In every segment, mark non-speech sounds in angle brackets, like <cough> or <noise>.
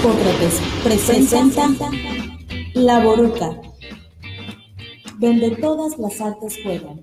Hipócrates presenta La Boruca, donde todas las artes juegan.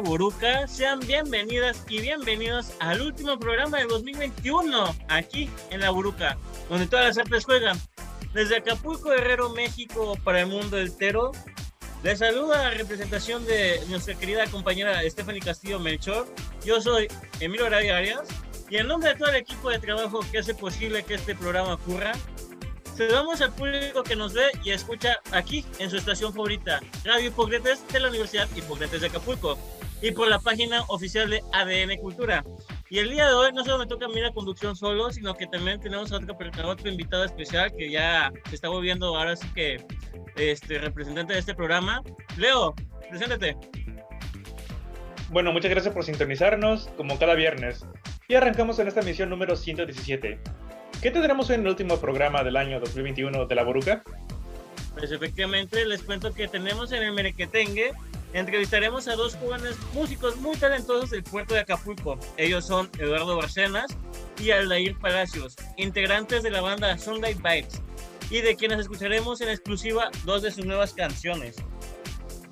Boruca? Sean bienvenidas y bienvenidos al último programa del 2021, aquí en La Boruca, donde todas las artes juegan. Desde Acapulco, Guerrero, México, para el mundo entero, les saluda la representación de nuestra querida compañera Stephanie Castillo Melchor. Yo soy Emilio Arabia Arias y en nombre de todo el equipo de trabajo que hace posible que este programa ocurra, saludamos al público que nos ve y escucha aquí en su estación favorita, Radio Hipócrates de la Universidad Hipócrates de Acapulco y por la página oficial de ADN Cultura. Y el día de hoy no solo me toca a mí la conducción solo, sino que también tenemos a otro, a otro invitado especial que ya se está volviendo ahora sí que este representante de este programa. Leo, preséntate. Bueno, muchas gracias por sintonizarnos, como cada viernes. Y arrancamos en esta misión número 117. ¿Qué tendremos en el último programa del año 2021 de La Boruca? Pues efectivamente les cuento que tenemos en el Merequetengue, entrevistaremos a dos jóvenes músicos muy talentosos del puerto de Acapulco. Ellos son Eduardo Barcenas y Aldair Palacios, integrantes de la banda Sunday Vibes, y de quienes escucharemos en exclusiva dos de sus nuevas canciones.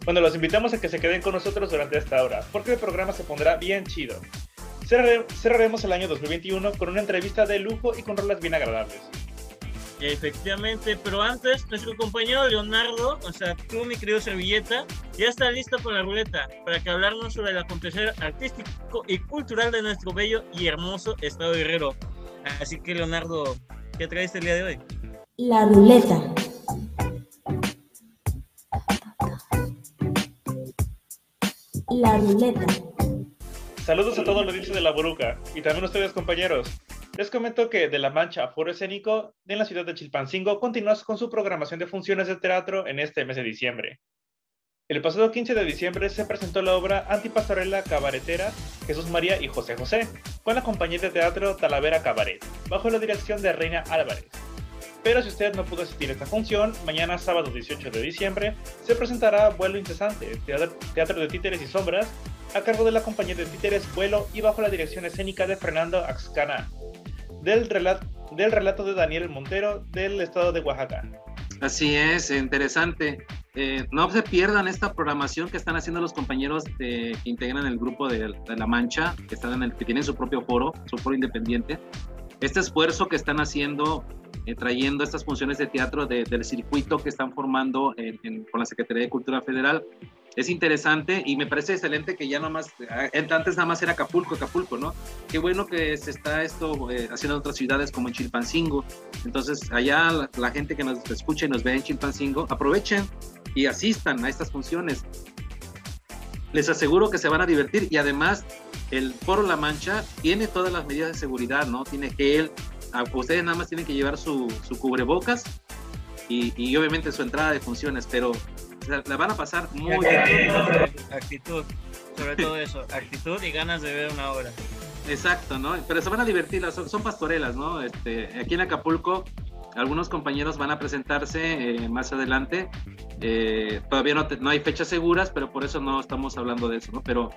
Bueno, los invitamos a que se queden con nosotros durante esta hora, porque el programa se pondrá bien chido. Cerrare- cerraremos el año 2021 con una entrevista de lujo y con rolas bien agradables. Efectivamente, pero antes, nuestro compañero Leonardo, o sea, tú, mi querido Servilleta, ya está listo con la ruleta para que hablarnos sobre el acontecer artístico y cultural de nuestro bello y hermoso estado de Guerrero. Así que, Leonardo, ¿qué traes el día de hoy? La ruleta. La ruleta. Saludos a todos los dichos de La Boruca y también a ustedes compañeros. Les comento que De la Mancha Foro Escénico en la ciudad de Chilpancingo continúa con su programación de funciones de teatro en este mes de diciembre. El pasado 15 de diciembre se presentó la obra Antipastorela Cabaretera Jesús María y José José con la compañía de teatro Talavera Cabaret, bajo la dirección de Reina Álvarez. Pero si usted no pudo asistir a esta función, mañana sábado 18 de diciembre se presentará Vuelo Incesante, teatro de títeres y sombras, a cargo de la compañía de títeres Vuelo y bajo la dirección escénica de Fernando Axcana, del, relat- del relato de Daniel Montero del estado de Oaxaca. Así es, interesante. Eh, no se pierdan esta programación que están haciendo los compañeros que integran el grupo de, La Mancha, que, están en el, que tienen su propio foro, su foro independiente. Este esfuerzo que están haciendo, eh, trayendo estas funciones de teatro de- del circuito que están formando con la Secretaría de Cultura Federal, es interesante y me parece excelente que ya nomás, eh, antes nada más era Acapulco, Acapulco, ¿no? Qué bueno que se está esto eh, haciendo en otras ciudades como en Chilpancingo. Entonces, allá la, gente que nos escucha y nos ve en Chilpancingo, aprovechen y asistan a estas funciones. Les aseguro que se van a divertir y además el Foro La Mancha tiene todas las medidas de seguridad, ¿no? Tiene gel, ustedes nada más tienen que llevar su, su cubrebocas y obviamente su entrada de funciones, pero la, van a pasar muy bien. actitud, sobre todo eso, actitud y ganas de ver una obra. Exacto, ¿no? Pero se van a divertir, son, son pastorelas, ¿no? Este, aquí en Acapulco, algunos compañeros van a presentarse eh, más adelante. Eh, todavía no, te- no hay fechas seguras, pero por eso no estamos hablando de eso, ¿no? Pero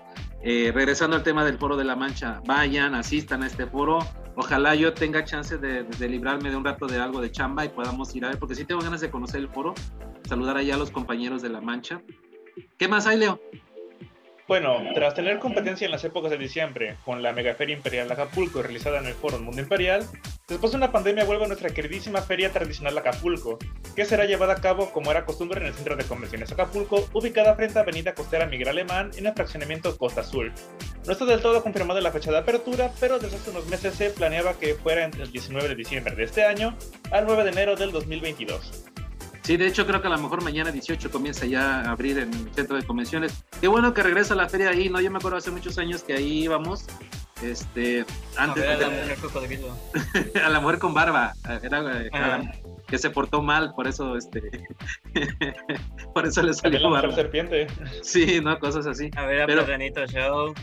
eh, regresando al tema del Foro de la Mancha, vayan, asistan a este foro. Ojalá yo tenga chance de, de librarme de un rato de algo de chamba y podamos ir a ver, porque sí tengo ganas de conocer el foro, saludar allá a los compañeros de la Mancha. ¿Qué más hay, Leo? Bueno, tras tener competencia en las épocas de diciembre con la Megaferia Imperial Acapulco realizada en el Foro Mundo Imperial, Después de una pandemia vuelve nuestra queridísima feria tradicional Acapulco, que será llevada a cabo como era costumbre en el Centro de Convenciones Acapulco, ubicada frente a Avenida Costera Miguel Alemán en el fraccionamiento Costa Azul. No está del todo confirmada la fecha de apertura, pero desde hace unos meses se planeaba que fuera entre el 19 de diciembre de este año al 9 de enero del 2022. Sí, de hecho creo que a lo mejor mañana 18 comienza ya a abrir en el centro de convenciones. Qué bueno que regresa a la feria ahí, ¿no? Yo me acuerdo hace muchos años que ahí íbamos este, antes A ver, de- a la mujer cocodrilo. <laughs> a la mujer con barba, era, eh, Ah. que se portó mal, por eso, este, <laughs> por eso le salió la mujer barba. serpiente. Sí, no, cosas así. A ver, a Pero- Platanito Show.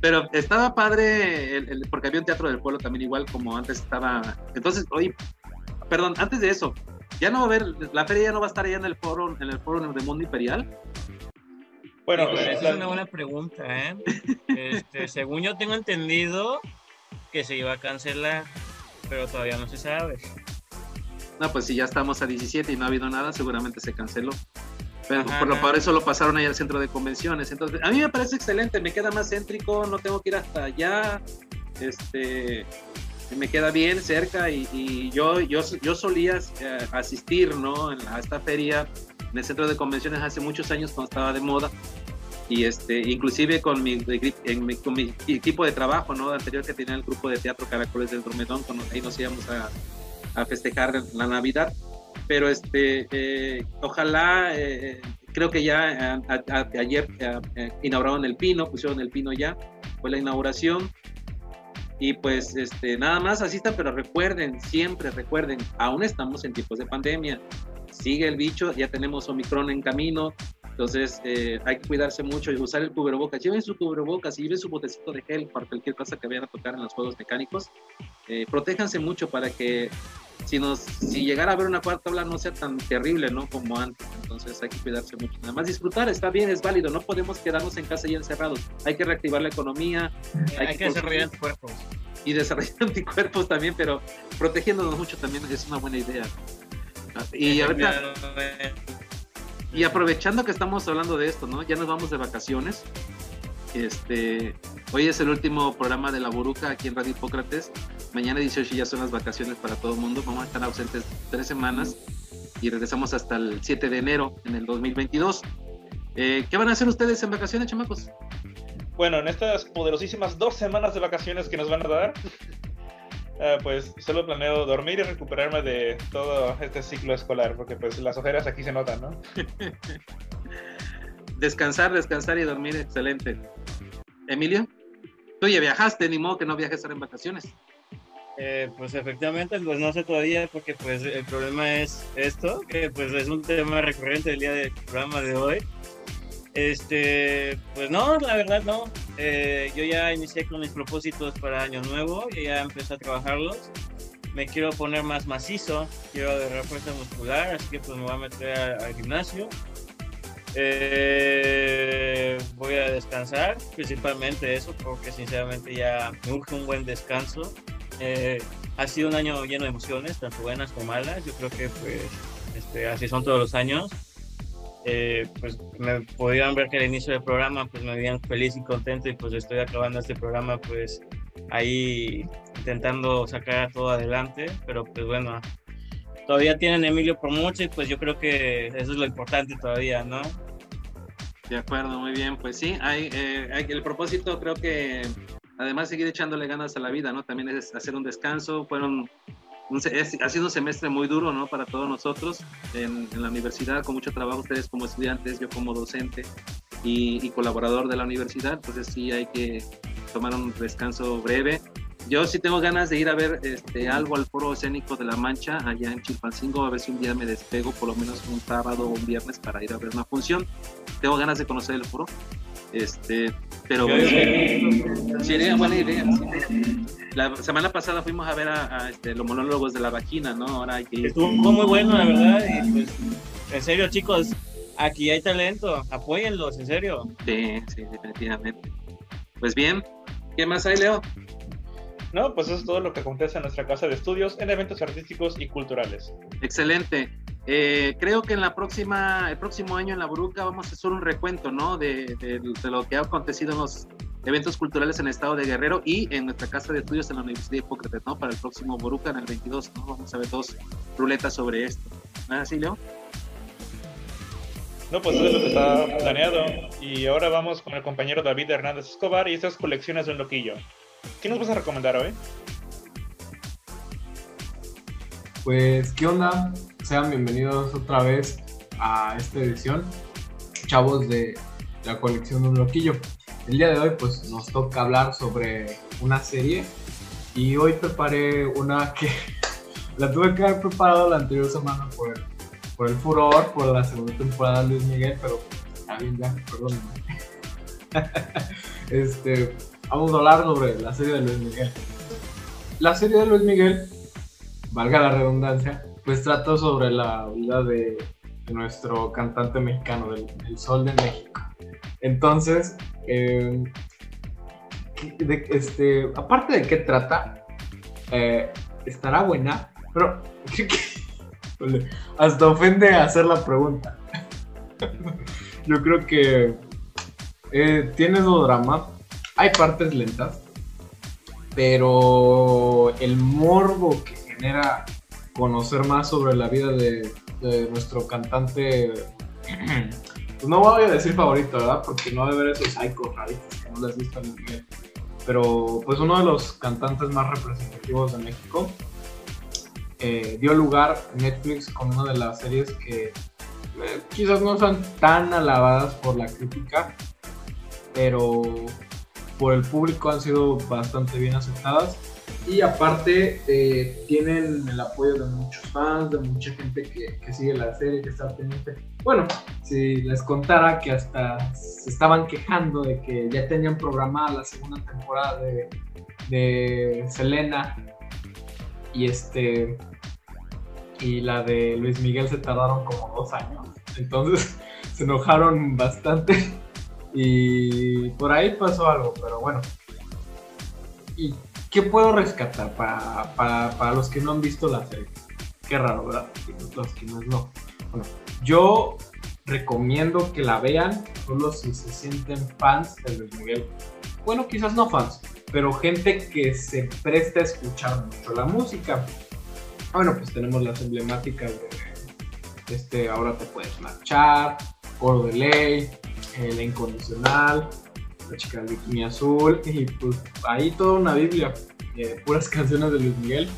Pero estaba padre, el- el- porque había un teatro del pueblo también igual como antes estaba. Entonces, oye, perdón, antes de eso, ya no va a haber, la feria ya no va a estar allá en el foro, en el foro de Mundo Imperial. Bueno, esa la- es una buena pregunta, ¿eh? Este, <laughs> según yo tengo entendido que se iba a cancelar, pero todavía no se sabe. No, pues si ya estamos a 17 y no ha habido nada, seguramente se canceló. Pero Ajá, por, lo, por eso lo pasaron ahí al centro de convenciones. Entonces, a mí me parece excelente, me queda más céntrico, no tengo que ir hasta allá. Este, me queda bien cerca y, y yo, yo, yo solía eh, asistir ¿no? A esta feria en el centro de convenciones hace muchos años cuando estaba de moda. Y este, inclusive con mi, en mi- con mi equipo de trabajo, ¿no? Anterior que tenía el grupo de teatro Caracoles del Dromedón, cuando ahí nos íbamos a, a festejar la Navidad. Pero este, eh, ojalá, eh, creo que ya a- a- a- ayer eh, eh, inauguraron el Pino, pusieron el Pino ya, fue la inauguración. Y pues este, nada más asistan, pero recuerden, siempre recuerden, aún estamos en tiempos de pandemia. Sigue el bicho, ya tenemos Omicron en camino, entonces eh, hay que cuidarse mucho y usar el cubrebocas. Lleven su cubrebocas y lleven su botecito de gel para cualquier cosa que vayan a tocar en los juegos mecánicos. Eh, protéjanse mucho para que si, nos, si llegara a haber una cuarta ola no sea tan terrible ¿no? como antes. Entonces hay que cuidarse mucho. Nada más disfrutar, está bien, es válido. No podemos quedarnos en casa y encerrados. Hay que reactivar la economía Hay, Hay que que desarrollar anticuerpos. y desarrollar <laughs> anticuerpos también, pero protegiéndonos mucho también es una buena idea. Y ahorita, y aprovechando que estamos hablando de esto, ¿no? Ya nos vamos de vacaciones. Este, hoy es el último programa de la Boruca aquí en Radio Hipócrates. Mañana 18 ya son las vacaciones para todo el mundo. Vamos a estar ausentes tres semanas y regresamos hasta el 7 de enero en el 2022. Eh, ¿Qué van a hacer ustedes en vacaciones, chamacos? Bueno, en estas poderosísimas dos semanas de vacaciones que nos van a dar, eh, <laughs> pues solo planeo dormir y recuperarme de todo este ciclo escolar, porque pues las ojeras aquí se notan, ¿no? <laughs> Descansar, descansar y dormir, excelente. Emilio, tú ya viajaste, ni modo que no viajes ahora en vacaciones. Eh, pues efectivamente, pues no sé todavía porque pues el problema es esto, que pues es un tema recurrente del día del programa de hoy. Este, pues no, la verdad no. Eh, yo ya inicié con mis propósitos para Año Nuevo, y ya empecé a trabajarlos. Me quiero poner más macizo, quiero agarrar fuerza muscular, así que pues me voy a meter al, gimnasio. Eh, voy a descansar, principalmente eso, porque sinceramente ya me urge un buen descanso. Eh, ha sido un año lleno de emociones, tanto buenas como malas. Yo creo que pues este, así son todos los años. Eh, pues me podían ver que al inicio del programa pues me veían feliz y contento y pues estoy acabando este programa pues ahí intentando sacar todo adelante, pero pues bueno, todavía tienen a Emilio por mucho y pues yo creo que eso es lo importante todavía, ¿no? De acuerdo, muy bien. Pues sí, hay, eh, hay- el propósito creo que además seguir echándole ganas a la vida, ¿no? También es hacer un descanso. Fueron, un es- ha sido un semestre muy duro, ¿no? Para todos nosotros en, en la universidad, con mucho trabajo, ustedes como estudiantes, yo como docente y, y colaborador de la universidad. Entonces sí hay que tomar un descanso breve. Yo sí tengo ganas de ir a ver este, algo al foro escénico de La Mancha, allá en Chilpancingo, a ver si un día me despego, por lo menos un sábado o un viernes, para ir a ver una función. Tengo ganas de conocer el foro. Este, pero yo- sería buena idea. La semana pasada fuimos a ver a, a, este, los monólogos de la vaquina, ¿no? Ahora hay que. Estuvo muy bueno, la verdad, y pues en serio chicos, aquí hay talento, apóyenlos, en serio. Sí, sí, definitivamente. Pues bien, ¿qué más hay, Leo? No, pues eso es todo lo que acontece en nuestra casa de estudios en eventos artísticos y culturales. Excelente. Eh, creo que en la próxima, el próximo año en la Bruca vamos a hacer un recuento, ¿no? De, de- de lo que ha acontecido en los eventos culturales en el estado de Guerrero y en nuestra casa de estudios en la Universidad de Hipócrates, ¿no? Para el próximo Boruca en el 22, ¿no? Vamos a ver dos ruletas sobre esto. ¿No es así, Leo? No, pues eso es lo que está planeado. Y ahora vamos con el compañero David Hernández Escobar y estas colecciones de un loquillo. ¿Qué nos vas a recomendar hoy? Pues, ¿qué onda? Sean bienvenidos otra vez a esta edición, chavos de la colección de un loquillo. El día de hoy, pues, nos toca hablar sobre una serie y hoy preparé una que <laughs> la tuve que haber preparado la anterior semana por el, furor, por la segunda temporada de Luis Miguel, pero está bien ya, perdón. <laughs> este, vamos a hablar sobre la serie de Luis Miguel. La serie de Luis Miguel valga la redundancia, pues trata sobre la vida de, nuestro cantante mexicano, del, Sol de México. Entonces, eh, este, aparte de qué trata, eh, estará buena, pero <laughs> hasta ofende hacer la pregunta. <laughs> Yo creo que eh, tiene su drama, hay partes lentas, pero el morbo que genera conocer más sobre la vida de, nuestro cantante. <clears throat> Pues no voy a decir favorito, ¿verdad? Porque no debe ver esos psychos raritos que no les gustan muy bien. Pero pues uno de los cantantes más representativos de México eh, dio lugar Netflix con una de las series que eh, quizás no son tan alabadas por la crítica, pero por el público han sido bastante bien aceptadas y aparte eh, tienen el apoyo de muchos fans, de mucha gente que, que, sigue la serie, que está pendiente. Bueno, si les contara que hasta se estaban quejando de que ya tenían programada la segunda temporada de, de Selena y este y la de Luis Miguel se tardaron como dos años. Entonces <laughs> se enojaron bastante y por ahí pasó algo, pero bueno. Y ¿Qué puedo rescatar para, para, para, los que no han visto la serie? Qué raro, ¿verdad? Los que no, yo recomiendo que la vean solo si se sienten fans de Luis Miguel. Bueno, quizás no fans, pero gente que se presta a escuchar mucho la música. Bueno, pues tenemos las emblemáticas de este, ahora te puedes marchar, Oro de Ley, La Incondicional, la chica del bikini azul y pues ahí toda una biblia, eh, puras <laughs> canciones de Luis Miguel.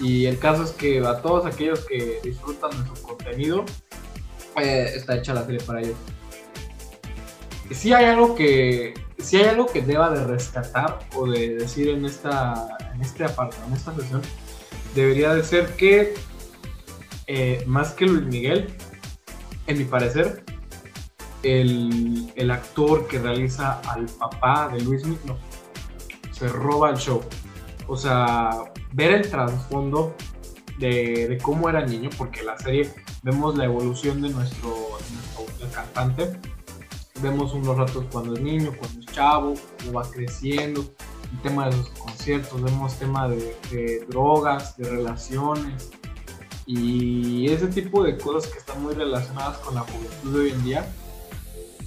Y el caso es que a todos aquellos que disfrutan de su contenido, eh, está hecha la serie para ellos. Si hay algo que si hay algo que deba de rescatar o de decir en esta en este apartado, en esta sesión, debería de ser que eh, más que Luis Miguel, en mi parecer, el, el, actor que realiza al papá de Luis Miguel se roba el show. O sea, ver el trasfondo de, de, cómo era niño, porque la serie vemos la evolución de nuestro, cantante. Vemos unos ratos cuando es niño, cuando es chavo, cómo va creciendo, el tema de los conciertos, vemos tema de, de drogas, de relaciones y ese tipo de cosas que están muy relacionadas con la juventud de hoy en día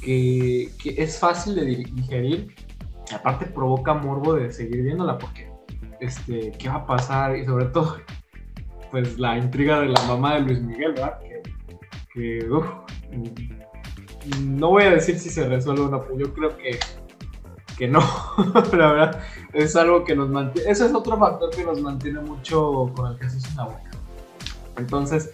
que, que, es fácil de digerir y aparte provoca morbo de seguir viéndola porque este, qué va a pasar y sobre todo <laughs> pues la intriga de la mamá de Luis Miguel, ¿verdad? Que, que uf, no voy a decir si se resuelve o no, pues yo creo que, que no, <laughs> la verdad es algo que nos mantiene, ese es otro factor que nos mantiene mucho con el que se una boca. Entonces,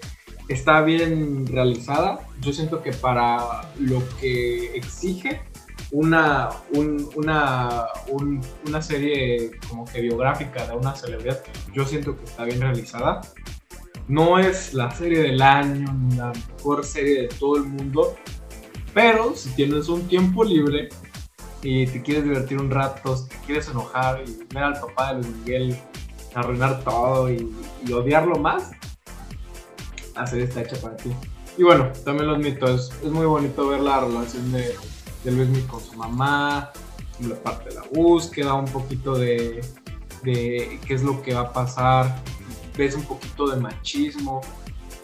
está bien realizada. Yo siento que para lo que exige una, un, una, un, una serie como que biográfica de una celebridad, yo siento que está bien realizada. No es la serie del año, ni la mejor serie de todo el mundo, pero si tienes un tiempo libre y te quieres divertir un rato, si te quieres enojar y ver al papá de Luis Miguel arruinar todo y, y odiarlo más, hacer esta hecha para ti. Y bueno, también los mitos. Es muy bonito ver la relación de, de Luis con su mamá, la parte de la búsqueda, un poquito de, de qué es lo que va a pasar. Ves un poquito de machismo.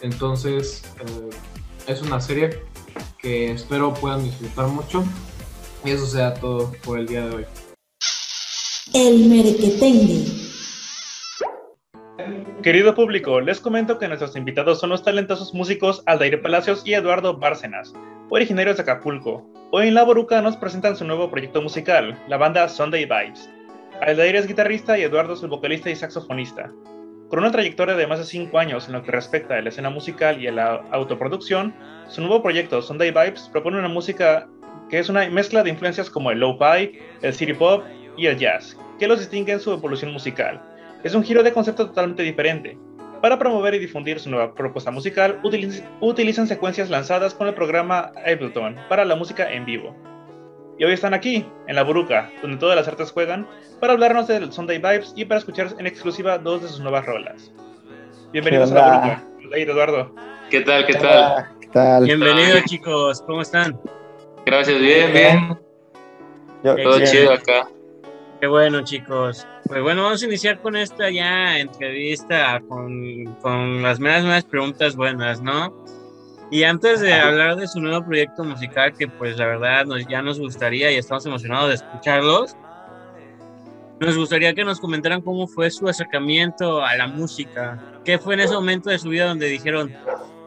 Entonces, eh, es una serie que espero puedan disfrutar mucho. Y eso sea todo por el día de hoy. El merequetengue. Querido público, les comento que nuestros invitados son los talentosos músicos Aldair Palacios y Eduardo Bárcenas, originarios de Acapulco. Hoy en La Boruca nos presentan su nuevo proyecto musical, la banda Sunday Vibes. Aldair es guitarrista y Eduardo es el vocalista y saxofonista. Con una trayectoria de más de 5 años en lo que respecta a la escena musical y a la autoproducción, su nuevo proyecto Sunday Vibes propone una música que es una mezcla de influencias como el lo-fi, el city pop y el jazz, que los distingue en su evolución musical. Es un giro de concepto totalmente diferente. Para promover y difundir su nueva propuesta musical, utiliz- utilizan secuencias lanzadas con el programa Ableton para la música en vivo. Y hoy están aquí, en La Buruca, donde todas las artes juegan, para hablarnos del Sunday Vibes y para escuchar en exclusiva dos de sus nuevas rolas. Bienvenidos a ¿Qué La? Buruca. Aldair, Eduardo. ¿Qué tal? ¿Qué tal? ¿Qué tal? Bienvenidos chicos, ¿cómo están? Gracias, bien, bien. Yo- Qué Todo bien. chido acá. Qué bueno chicos. Pues bueno, vamos a iniciar con esta ya entrevista con, con las meras, meras preguntas buenas, ¿no? Y antes de hablar de su nuevo proyecto musical, que pues la verdad nos, ya nos gustaría y estamos emocionados de escucharlos, nos gustaría que nos comentaran cómo fue su acercamiento a la música. ¿Qué fue en ese momento de su vida donde dijeron,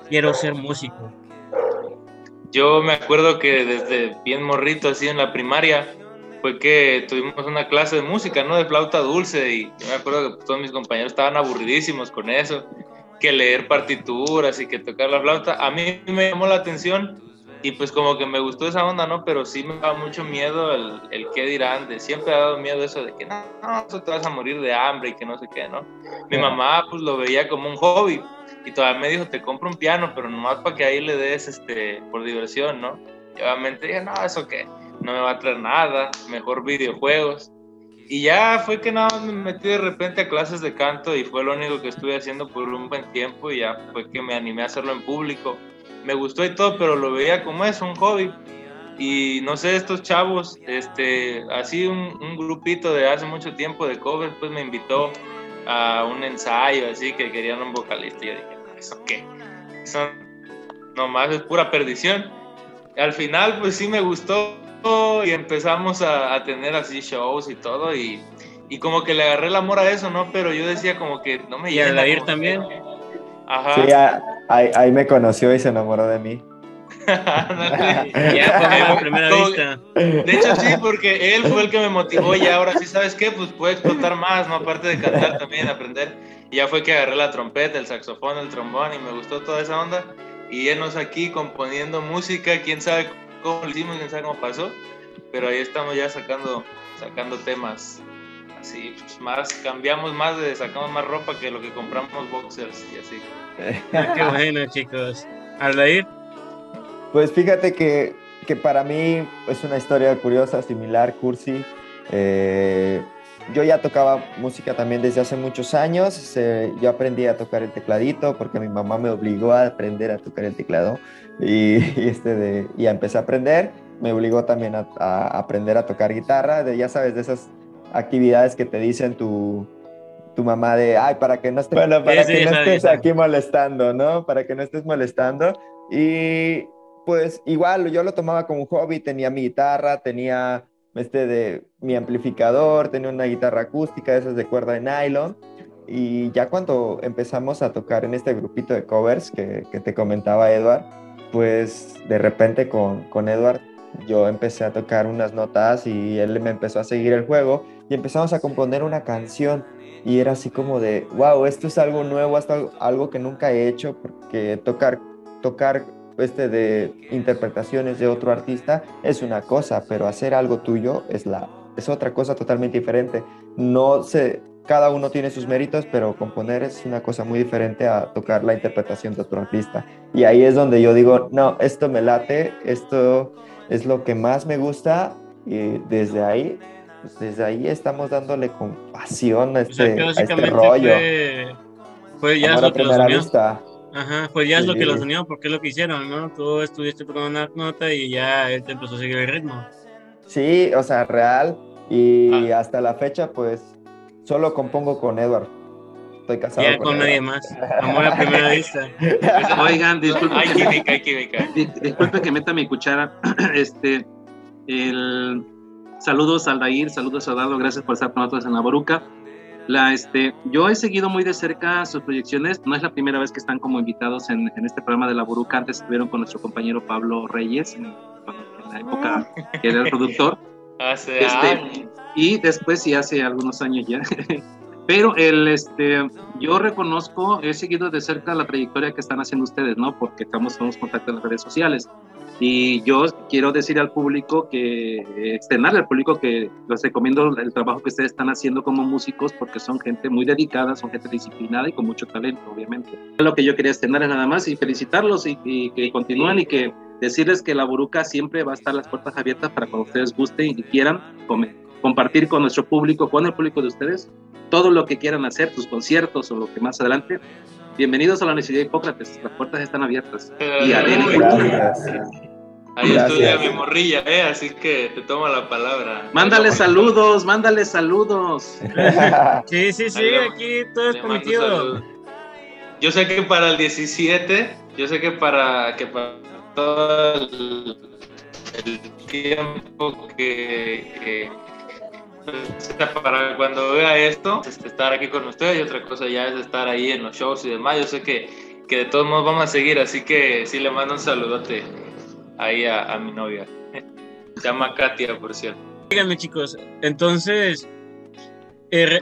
quiero ser músico? Yo me acuerdo que desde bien morrito, así en la primaria, fue que tuvimos una clase de música, ¿no? De flauta dulce y yo me acuerdo que todos mis compañeros estaban aburridísimos con eso, que leer partituras y que tocar la flauta. A mí me llamó la atención y pues como que me gustó esa onda, ¿no? Pero sí me da mucho miedo el, el qué dirán, de siempre ha dado miedo eso de que no, no, te vas a morir de hambre y que no sé qué, ¿no? Mi mamá pues lo veía como un hobby y todavía me dijo, te compro un piano, pero nomás para que ahí le des este, por diversión, ¿no? Y obviamente dije, no, eso qué, no me va a traer nada, mejor videojuegos. Y ya fue que nada me metí de repente a clases de canto y fue lo único que estuve haciendo por un buen tiempo y ya fue que me animé a hacerlo en público. Me gustó y todo, pero lo veía como es, un hobby. Y no sé, estos chavos, este, así un, un grupito de hace mucho tiempo de covers, pues me invitó a un ensayo así que querían un vocalista. Y yo dije, ¿eso qué? Eso nomás es pura perdición. Al final, pues sí me gustó y empezamos a, a tener así shows y todo. Y, y como que le agarré el amor a eso, ¿no? Pero yo decía como que no me Y a como también. que- Ajá. Sí, a- ahí, ahí me conoció y se enamoró de mí. <laughs> <laughs> Ya fue a primera Como- vista. De hecho, sí, porque él fue el que me motivó y ahora sí, ¿sabes qué? Pues puedo explotar más, ¿no? Aparte de cantar también, aprender. Y ya fue que agarré la trompeta, el saxofón, el trombón y me gustó toda esa onda. Y énos aquí componiendo música, quién sabe cómo lo hicimos, quién sabe cómo pasó. Pero ahí estamos ya sacando, sacando temas. Así, pues, más, cambiamos más, de, sacamos más ropa que lo que compramos boxers y así. <laughs> Ah, Qué bueno chicos. Aldair, Pues fíjate que, que para mí es una historia curiosa, similar, cursi. Eh, yo ya tocaba música también desde hace muchos años. Eh, yo aprendí a tocar el tecladito porque mi mamá me obligó a aprender a tocar el teclado y, <laughs> y este de, y empecé a aprender. Me obligó también a, a aprender a tocar guitarra, de, ya sabes, de esas actividades que te dicen tu, tu mamá de, ay, para que no estés, bueno, para Sí, que sí, no estés sabe. aquí molestando, ¿no? Para que no estés molestando. Y pues igual yo lo tomaba como un hobby, tenía mi guitarra, tenía este de mi amplificador, tenía una guitarra acústica, esas de cuerda de nylon. Y ya cuando empezamos a tocar en este grupito de covers que, que te comentaba Edward, pues de repente con, con Edward yo empecé a tocar unas notas y él me empezó a seguir el juego y empezamos a componer una canción y era así como de, wow, esto es algo nuevo, es algo, que nunca he hecho porque tocar, tocar este de interpretaciones de otro artista es una cosa, pero hacer algo tuyo es, la, es otra cosa totalmente diferente. No sé, cada uno tiene sus méritos, pero componer es una cosa muy diferente a tocar la interpretación de otro artista. Y ahí es donde yo digo, no, esto me late, esto es lo que más me gusta y desde ahí, pues, desde ahí estamos dándole con pasión a o sea este, a este rollo. fue, fue ya Amor lo que los unió. vista. Ajá, pues ya es lo que Sí. los unió, porque es lo que hicieron, ¿no? Tú estuviste tocando una nota y ya él te empezó a seguir el ritmo. Sí, o sea, real. Y Ah. hasta la fecha, pues, solo compongo con Edward. Estoy casado Ya con, con nadie más. Amor a primera vista. <laughs> Oigan, disculpen, Hay química, hay química. Di- Disculpe que meta mi cuchara. <clears throat> Este, El, saludos a Aldair, saludos a Dardo, gracias por estar con nosotros en la Boruca. La, este, yo he seguido muy de cerca sus proyecciones, no es la primera vez que están como invitados en, en este programa de la Boruca, antes estuvieron con nuestro compañero Pablo Reyes, en, en la época que era el productor. Hace Este, años. y después sí hace algunos años ya. <laughs> Pero el, este, yo reconozco, he seguido de cerca la trayectoria que están haciendo ustedes, ¿no? Porque estamos en contacto en las redes sociales. Y yo quiero decir al público que, externarle al público que les recomiendo el trabajo que ustedes están haciendo como músicos porque son gente muy dedicada, son gente disciplinada y con mucho talento, obviamente. Lo que yo quería extender nada más y felicitarlos y, y que continúen y que decirles que la Buruca siempre va a estar las puertas abiertas para cuando ustedes gusten y quieran compartir con nuestro público, con el público de ustedes, todo lo que quieran hacer, sus conciertos o lo que más adelante. Bienvenidos a la Universidad de Hipócrates, las puertas están abiertas. Y a Uy, Gracias. Ahí Gracias. estudia mi morrilla, ¿eh? Así que te tomo la palabra. Mándale saludos, mándale saludos. <laughs> Sí, sí, sí, Ahí aquí todo es permitido. Yo sé que para el 17, yo sé que para que para todo el, tiempo que, que para cuando vea esto, estar aquí con ustedes y otra cosa ya es estar ahí en los shows y demás. Yo sé que, que de todos modos vamos a seguir, así que sí le mando un saludote ahí a, mi novia. <laughs> Se llama Katia, por cierto. Díganme, chicos, entonces, eh,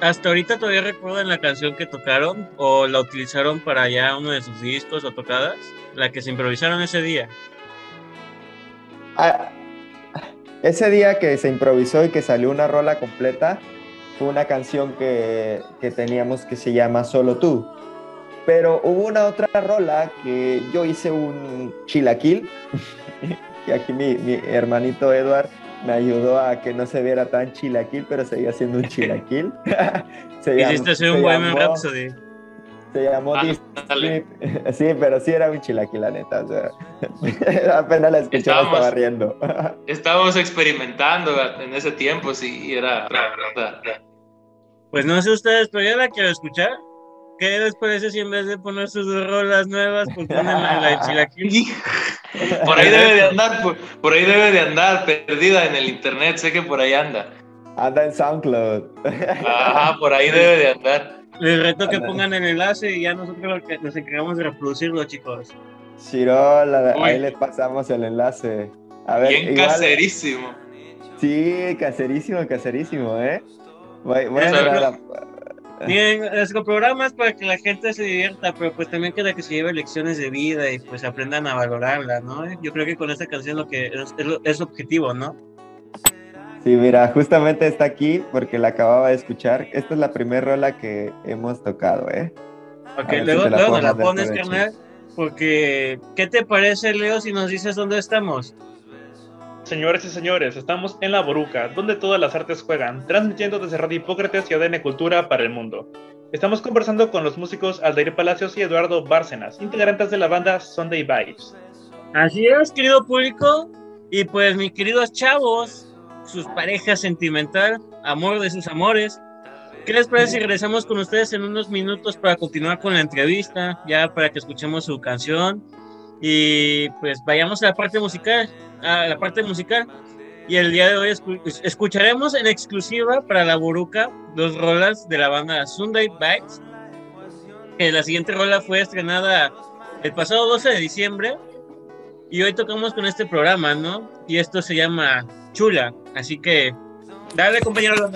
hasta ahorita todavía recuerdan la canción que tocaron o la utilizaron para ya uno de sus discos o tocadas, la que se improvisaron ese día. Ah, ese día que se improvisó y que salió una rola completa, fue una canción que, que teníamos que se llama Solo tú. Pero hubo una otra rola que yo hice un chilaquil, <laughs> y aquí mi, mi hermanito Edward me ayudó a que no se viera tan chilaquil, pero seguía siendo un chilaquil. <laughs> se Hiciste hacer un llamó- Rhapsody. Se llamó Ah. <laughs> Sí, pero sí era un chilaquil, la neta. o sea, <laughs> apenas la escuché, Estábamos- estaba riendo. Estábamos experimentando en ese tiempo, sí, y era... Pues no sé ustedes, pero yo la quiero escuchar. ¿Qué les parece si en vez de poner sus dos rolas nuevas, pues ponen la, la de Chilaquil? <laughs> Por ahí debe de <laughs> andar, por, por ahí debe de andar, perdida en el internet, sé que por ahí anda. Anda en SoundCloud. Ajá, por ahí debe de andar. Les reto que pongan el enlace y ya nosotros nos encargamos de reproducirlo, chicos. Chirol, a- Uy. ahí les pasamos el enlace. A ver, Bien igual- caserísimo. Sí, caserísimo, caserísimo, ¿eh? Voy, voy a Eso, entrar a- Bien, nuestro programa es para que la gente se divierta, pero pues también queda que se lleve lecciones de vida y pues aprendan a valorarla, ¿no? Yo creo que con esta canción lo que es, es, objetivo, ¿no? Sí, mira, justamente está aquí porque la acababa de escuchar. Esta es la primera rola que hemos tocado, ¿eh? Ok, si luego, luego nos la pones, carnal, porque ¿qué te parece, Leo, si nos dices dónde estamos? Señores y señores, estamos en La Boruca, donde todas las artes juegan, transmitiendo desde Radio Hipócrates y ADN Cultura para el mundo. Estamos conversando con los músicos Aldair Palacios y Eduardo Bárcenas, integrantes de la banda Sunday Vibes. Así es, querido público, y pues mis queridos chavos, sus parejas sentimental, amor de sus amores. ¿Qué les parece si regresamos con ustedes en unos minutos para continuar con la entrevista, ya para que escuchemos su canción y pues vayamos a la parte musical, a la parte musical. Y el día de hoy escu- es- escucharemos en exclusiva para la Buruca dos rolas de la banda Sunday Bites. Que la siguiente rola fue estrenada el pasado 12 de diciembre y hoy tocamos con este programa, ¿no? Y esto se llama Chula. Así que, dale, compañero.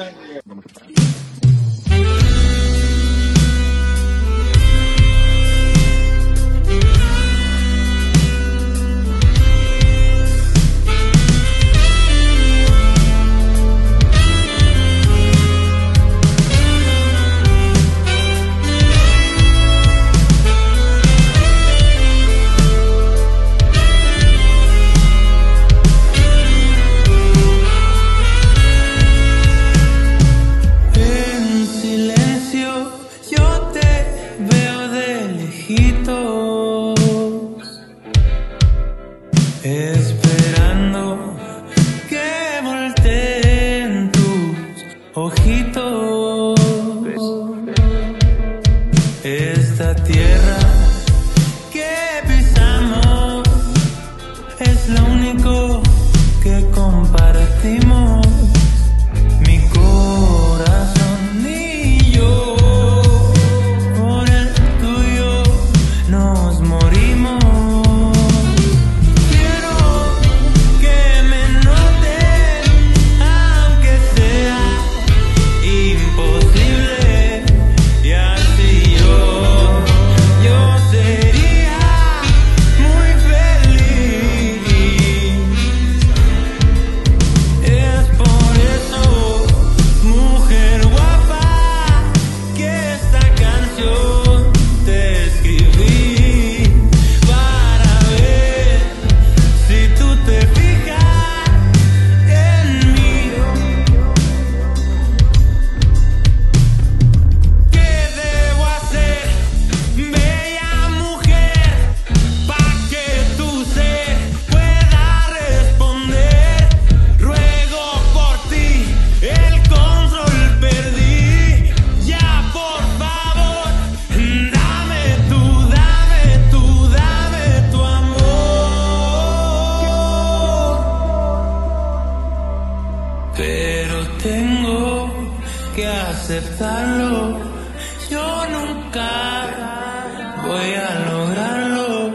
Tengo que aceptarlo. Yo nunca voy a lograrlo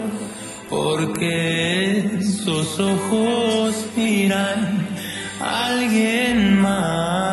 porque sus ojos miran a alguien más.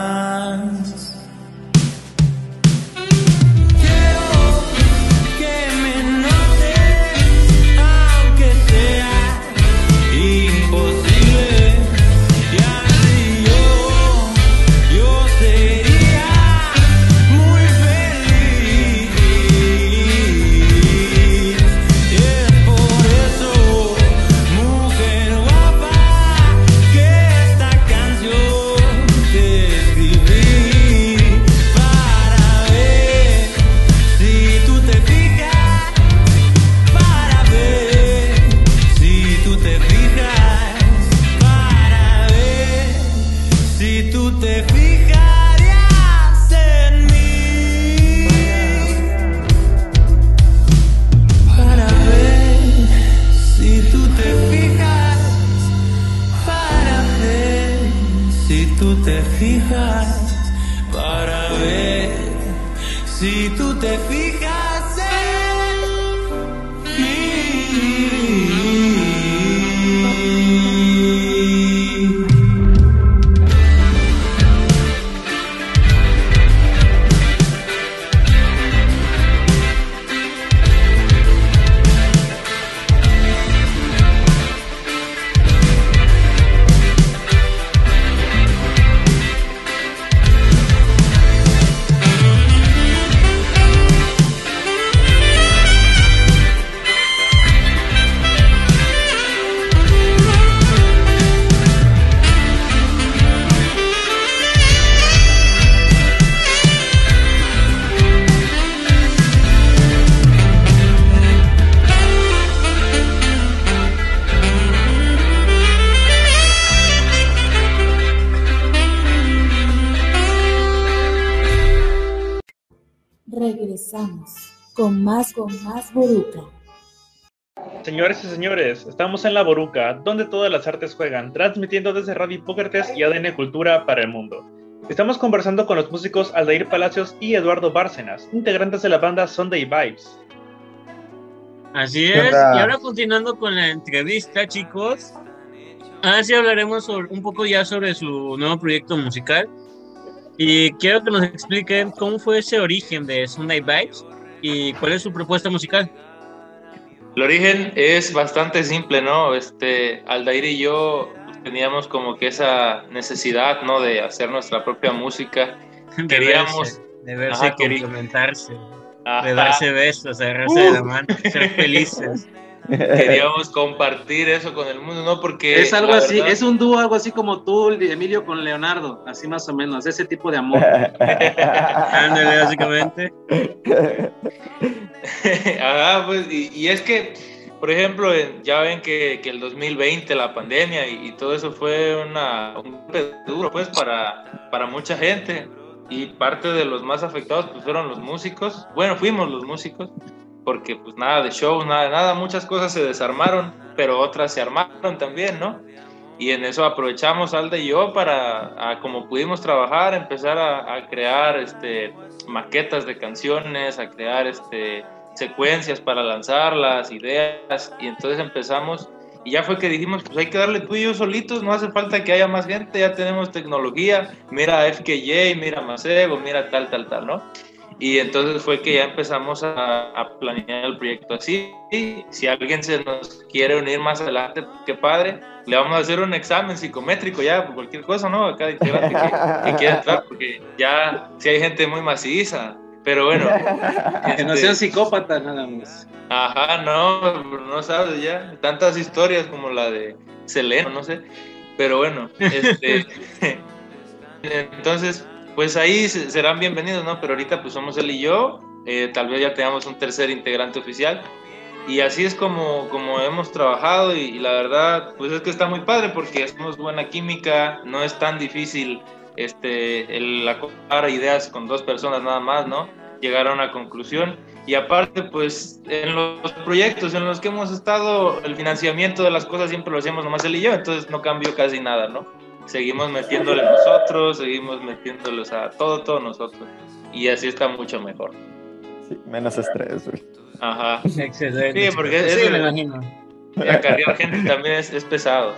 Con más, con más Boruca. Señores y señores, estamos en La Boruca, donde todas las artes juegan, transmitiendo desde Radio Hipócrates y ADN Cultura para el mundo. Estamos conversando con los músicos Aldair Palacios y Eduardo Bárcenas, integrantes de la banda Sunday Vibes. Así ¿Qué es, y ahora continuando con la entrevista, chicos. Ahora sí hablaremos sobre- un poco ya sobre su nuevo proyecto musical. Y quiero que nos expliquen cómo fue ese origen de Sunday Vibes y cuál es su propuesta musical. El origen es bastante simple, ¿no? Este, Aldair y yo teníamos como que esa necesidad, ¿no? De hacer nuestra propia música. <laughs> De Queríamos- verse, de verse Ajá, complementarse, de darse besos, agarrarse de la mano, ser <laughs> felices. <laughs> queríamos compartir eso con el mundo, ¿no? Porque Es algo así, verdad- es un dúo, algo así como tú, Emilio, con Leonardo, así más o menos, ese tipo de amor. <laughs> Ándale, básicamente. <laughs> Ajá, pues, y, y es que, por ejemplo, ya ven que, que el 2020, la pandemia y, y todo eso fue una, un golpe duro, pues, para, para mucha gente. Y parte de los más afectados, pues, fueron los músicos. Bueno, fuimos los músicos, porque, pues, nada de show, nada nada. Muchas cosas se desarmaron, pero otras se armaron también, ¿no? y en eso aprovechamos Alda y yo para, a, como pudimos trabajar, empezar a, a, crear este, maquetas de canciones, a crear este, secuencias para lanzarlas, ideas, y entonces empezamos, y ya fue que dijimos, pues hay que darle tú y yo solitos, no hace falta que haya más gente, ya tenemos tecnología, mira FKJ, mira Macebo, mira tal, tal, tal, ¿no? Y entonces fue que ya empezamos a, a, planear el proyecto así. Y si alguien se nos quiere unir más adelante, qué padre, le vamos a hacer un examen psicométrico ya, por cualquier cosa, ¿no? A cada integrante que, que quiera entrar, porque ya si hay gente muy maciza. Pero bueno. <laughs> que no sean psicópatas nada más. Ajá, no, no sabes ya. Tantas historias como la de Selena, no sé. Pero bueno, este. <laughs> entonces, pues ahí serán bienvenidos, ¿no? Pero ahorita pues somos él y yo, eh, tal vez ya tengamos un tercer integrante oficial. Y así es como, como hemos trabajado y, la verdad, pues es que está muy padre porque hacemos buena química, no es tan difícil este, el acoplar ideas con dos personas nada más, ¿no? Llegar a una conclusión. Y aparte, pues en los proyectos en los que hemos estado, el financiamiento de las cosas siempre lo hacemos nomás él y yo, entonces no cambió casi nada, ¿no? Seguimos metiéndole nosotros, seguimos metiéndoles a todo, todo nosotros. Y así está mucho mejor. Sí, menos estrés, güey. Ajá. Excelente. Sí, porque sí, es, me imagino. acarrear gente también es, es, pesado.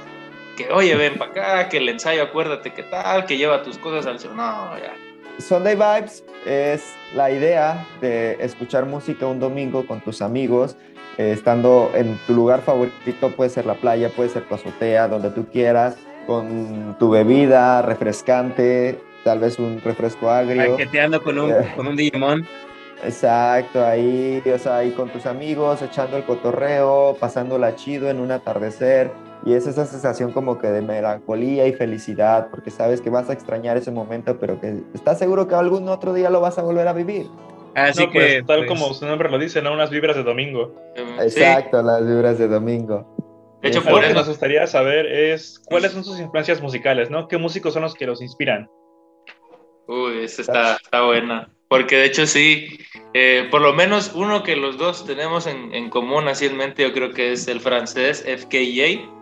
Que, oye, ven para acá, que el ensayo, acuérdate que tal, que lleva tus cosas al. No, ya. Sunday Vibes es la idea de escuchar música un domingo con tus amigos, eh, estando en tu lugar favorito, puede ser la playa, puede ser tu azotea, donde tú quieras, con tu bebida refrescante, tal vez un refresco agrio. Paqueteando con un, con un Digimon. Exacto, ahí, o sea, ahí con tus amigos, echando el cotorreo, pasándola chido en un atardecer. Y es esa sensación como que de melancolía y felicidad, porque sabes que vas a extrañar ese momento, pero que estás seguro que algún otro día lo vas a volver a vivir. Así no, que, pues, tal pues... como su nombre lo dice, ¿no? Unas vibras de domingo. Exacto, sí. las vibras de domingo. De hecho, por eso nos gustaría saber es cuáles son sus influencias musicales, ¿no? ¿Qué músicos son los que los inspiran? Uy, esa está, está buena. Porque de hecho sí, eh, por lo menos uno que los dos tenemos en, en, común así en mente, yo creo que es el francés FKJ.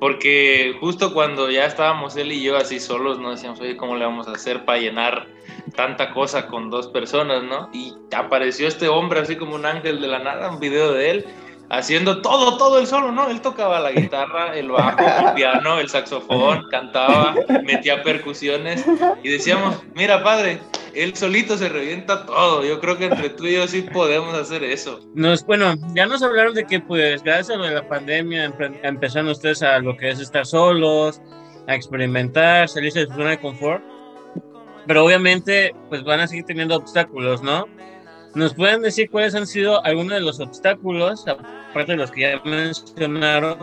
Porque justo cuando ya estábamos él y yo así solos, nos decíamos, oye, ¿cómo le vamos a hacer para llenar tanta cosa con dos personas, no? Y apareció este hombre así como un ángel de la nada, un video de él, haciendo todo, todo el solo, ¿no? Él tocaba la guitarra, el bajo, el piano, el saxofón, cantaba, metía percusiones y decíamos, mira padre, él solito se revienta todo. Yo creo que entre tú y yo sí podemos hacer eso. Nos, bueno, ya nos hablaron de que pues gracias a de la pandemia empezaron ustedes a lo que es estar solos, a experimentar, salirse de su zona de confort. Pero obviamente pues van a seguir teniendo obstáculos, ¿no? ¿Nos pueden decir cuáles han sido algunos de los obstáculos, aparte de los que ya mencionaron,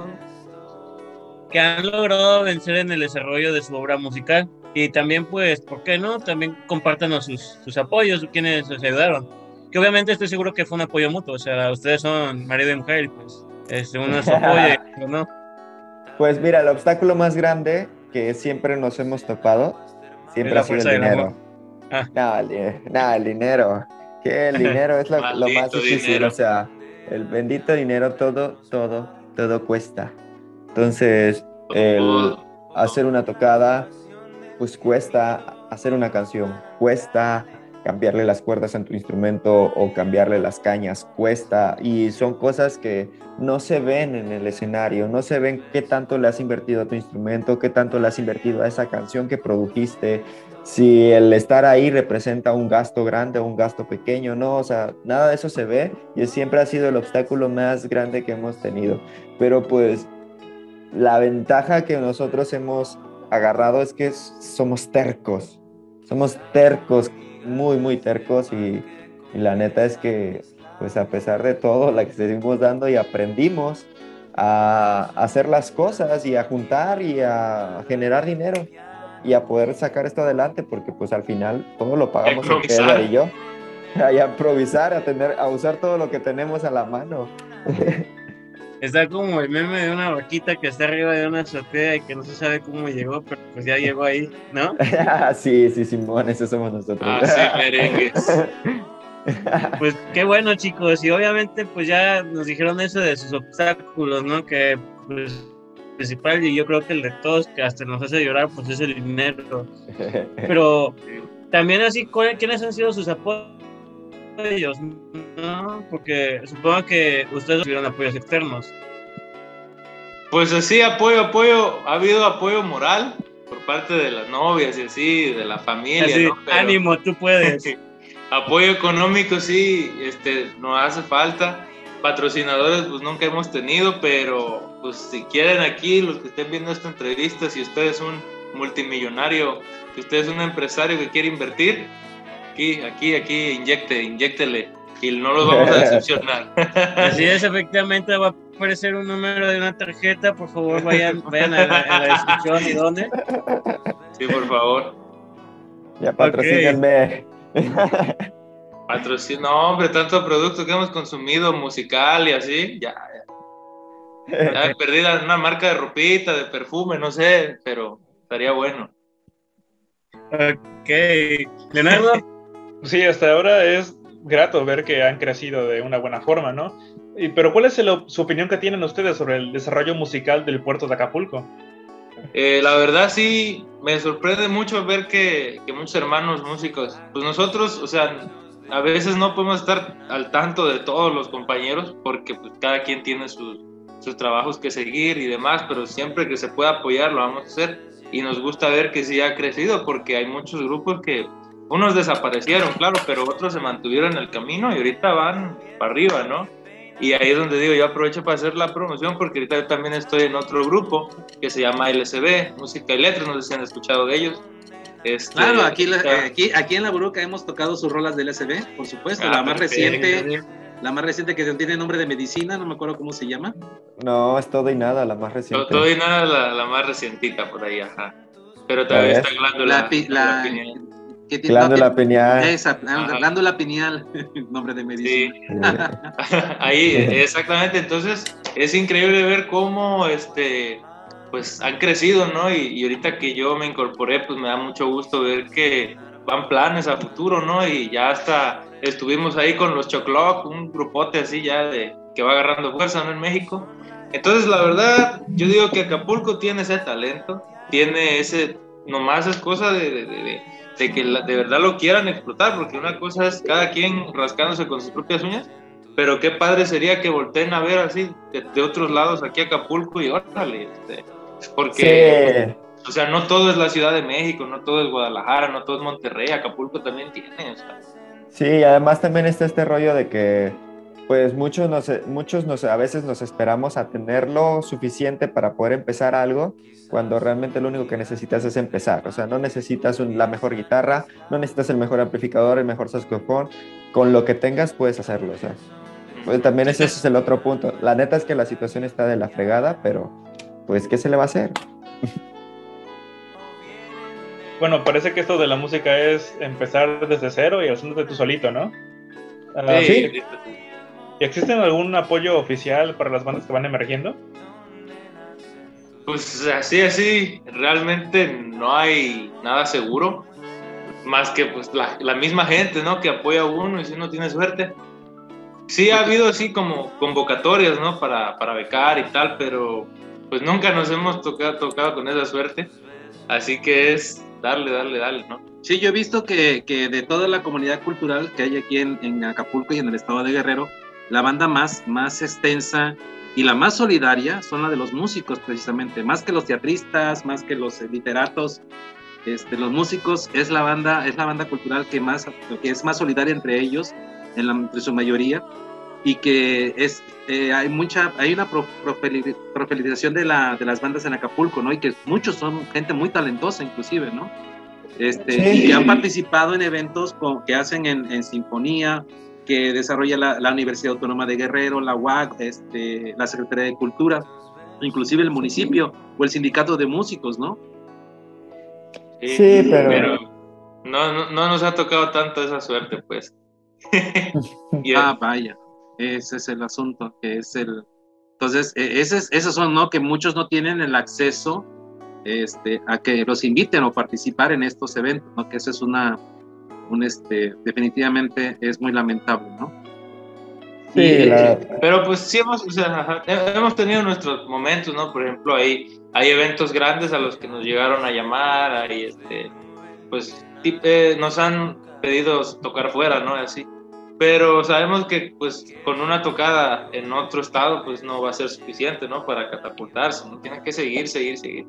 que han logrado vencer en el desarrollo de su obra musical? Y también, pues, ¿por qué no? También compártanos sus, sus apoyos, quienes les ayudaron. Que obviamente estoy seguro que fue un apoyo mutuo, o sea, ustedes son marido y mujer, y pues, este, uno se apoya, <laughs> ¿no? Pues mira, el obstáculo más grande que siempre nos hemos topado, siempre ha sido el dinero. Ah. No, el, no, el dinero que el dinero es lo, lo más difícil, dinero. o sea, el bendito dinero, todo, todo, todo cuesta. Entonces, el hacer una tocada, pues cuesta, hacer una canción cuesta, cambiarle las cuerdas en tu instrumento o cambiarle las cañas cuesta y son cosas que no se ven en el escenario, no se ven qué tanto le has invertido a tu instrumento, qué tanto le has invertido a esa canción que produjiste, si el estar ahí representa un gasto grande o un gasto pequeño, no, o sea, nada de eso se ve y siempre ha sido el obstáculo más grande que hemos tenido. Pero pues la ventaja que nosotros hemos agarrado es que somos tercos, somos tercos, muy, muy tercos y, la neta es que pues a pesar de todo la que seguimos dando y aprendimos a hacer las cosas y a juntar y a generar dinero y a poder sacar esto adelante, porque pues al final todo lo pagamos Pedro y yo. <laughs> A improvisar, a, tener, a usar todo lo que tenemos a la mano. <laughs> Está como el meme de una vaquita que está arriba de una azotea y que no se sabe cómo llegó, pero pues ya llegó ahí, ¿no? <laughs> sí, sí, Simón, eso somos nosotros. Ah, sí, merengues. Pues qué bueno, chicos, y obviamente pues ya nos dijeron eso de sus obstáculos, ¿no? Que pues principal y yo creo que el de todos que hasta nos hace llorar pues es el dinero. <laughs> Pero también así, ¿cuál- ¿quiénes han sido sus apoyos? ¿no? Porque supongo que ustedes tuvieron apoyos externos. Pues así, apoyo, apoyo, ha habido apoyo moral por parte de las novias y así, de la familia, Así, ¿no? Pero- ánimo, tú puedes. <laughs> apoyo económico sí, este, nos hace falta. Patrocinadores pues nunca hemos tenido, pero pues si quieren aquí, los que estén viendo esta entrevista, si usted es un multimillonario, si usted es un empresario que quiere invertir, aquí, aquí, aquí, inyecte, inyectele y no los vamos a <laughs> decepcionar. Así es, efectivamente va a aparecer un número de una tarjeta. Por favor, vayan, vayan a, la, a la descripción y dónde. Sí, por favor. Ya patrocínenme. Patrocino, no, hombre, tanto producto que hemos consumido musical y así, ya, ya, la- una marca de ropita, de perfume, no sé, pero estaría bueno. Ok. Leonardo, Sí, hasta ahora es grato ver que han crecido de una buena forma, ¿no? Y, pero ¿cuál es el- su opinión que tienen ustedes sobre el desarrollo musical del puerto de Acapulco? Eh, la verdad sí, me sorprende mucho ver que, que muchos hermanos músicos, pues nosotros, o sea, a veces no podemos estar al tanto de todos los compañeros porque pues cada quien tiene sus, sus trabajos que seguir y demás, pero siempre que se pueda apoyar lo vamos a hacer y nos gusta ver que sí ha crecido porque hay muchos grupos que unos desaparecieron, claro, pero otros se mantuvieron en el camino y ahorita van para arriba, ¿no? Y ahí es donde digo, yo aprovecho para hacer la promoción porque ahorita yo también estoy en otro grupo que se llama LSB, Música y Letras, no sé si han escuchado de ellos. Este, Claro, aquí, la- está- eh, aquí, aquí en la Buruca hemos tocado sus rolas del SB, por supuesto. Ah, la más reciente, la más reciente que tiene nombre de medicina, no me acuerdo cómo se llama. No, es todo y nada, la más reciente. todo y nada, la, la más recientita por ahí, ajá. Pero también ver. está glándula. La, pi- la- pineal. que tiene- Glándula no, pineal. Esa, Ajá. glándula pineal, <laughs> nombre de Sí, medicina. <laughs> ahí, exactamente. Entonces, es increíble ver cómo, este, pues, han crecido, ¿no? Y, y ahorita que yo me incorporé, pues, me da mucho gusto ver que van planes a futuro, ¿no? Y ya hasta estuvimos ahí con los Choclock, un grupote así ya de que va agarrando fuerza, ¿no? En México. Entonces, la verdad, yo digo que Acapulco tiene ese talento, tiene ese, nomás es cosa de, que de verdad lo quieran explotar, porque una cosa es cada quien rascándose con sus propias uñas, pero qué padre sería que volteen a ver así de, otros lados aquí Acapulco y órale, este, porque, Sí, o sea, no todo es la Ciudad de México, no todo es Guadalajara, no todo es Monterrey, Acapulco también tiene, sí, además también está este rollo de que, pues muchos nos, muchos nos, a veces nos esperamos a tenerlo suficiente para poder empezar algo, cuando realmente lo único que necesitas es empezar. O sea, no necesitas la mejor guitarra, no necesitas el mejor amplificador, el mejor saxofón. Con lo que tengas puedes hacerlo. O sea, pues también ese es el otro punto. La neta es que la situación está de la fregada, pero pues, ¿qué se le va a hacer? <laughs> Bueno, parece que esto de la música es empezar desde cero y haciéndote tú solito, ¿no? Ah, sí, ¿Y existe algún apoyo oficial para las bandas que van emergiendo? Pues así, así, realmente no hay nada seguro, más que pues la, la misma gente, ¿no? Que apoya a uno y si uno tiene suerte. Sí ha habido así como convocatorias, ¿no? Para, para becar y tal, pero pues nunca nos hemos tocado, tocado con esa suerte. Así que es darle, darle, darle, ¿no? Sí, yo he visto que, que de toda la comunidad cultural que hay aquí en, en Acapulco y en el estado de Guerrero, la banda más, más extensa y la más solidaria son la de los músicos, precisamente, más que los teatristas, más que los literatos. Este, los músicos es la banda, es la banda cultural que más, que es más solidaria entre ellos, en, la, entre su mayoría, y que es, eh, hay mucha, hay una pro, profili- profilización de, la, de las bandas en Acapulco, ¿no? Y que muchos son gente muy talentosa, inclusive, ¿no? Este, Sí. Y que han participado en eventos con- que hacen en, en sinfonía, que desarrolla la, la Universidad Autónoma de Guerrero, la UAC, este, la Secretaría de Cultura, inclusive el municipio o el sindicato de músicos, ¿no? Sí, pero- no, no, no nos ha tocado tanto esa suerte, pues. <laughs> Ah, vaya, ese es el asunto, que es el... Entonces, eh, ese es- esos son, ¿no? Que muchos no tienen el acceso este, a que los inviten o participar en estos eventos, ¿no? Que eso es una, un, este, definitivamente es muy lamentable, ¿no? Sí, Y, la- eh, pero pues sí hemos, o sea, hemos tenido nuestros momentos, ¿no? Por ejemplo, hay, hay eventos grandes a los que nos llegaron a llamar, hay este, pues eh, nos han pedido tocar fuera, ¿no? Así. Pero sabemos que pues con una tocada en otro estado pues no va a ser suficiente, ¿no? Para catapultarse, ¿no? Tienen que seguir, seguir, seguir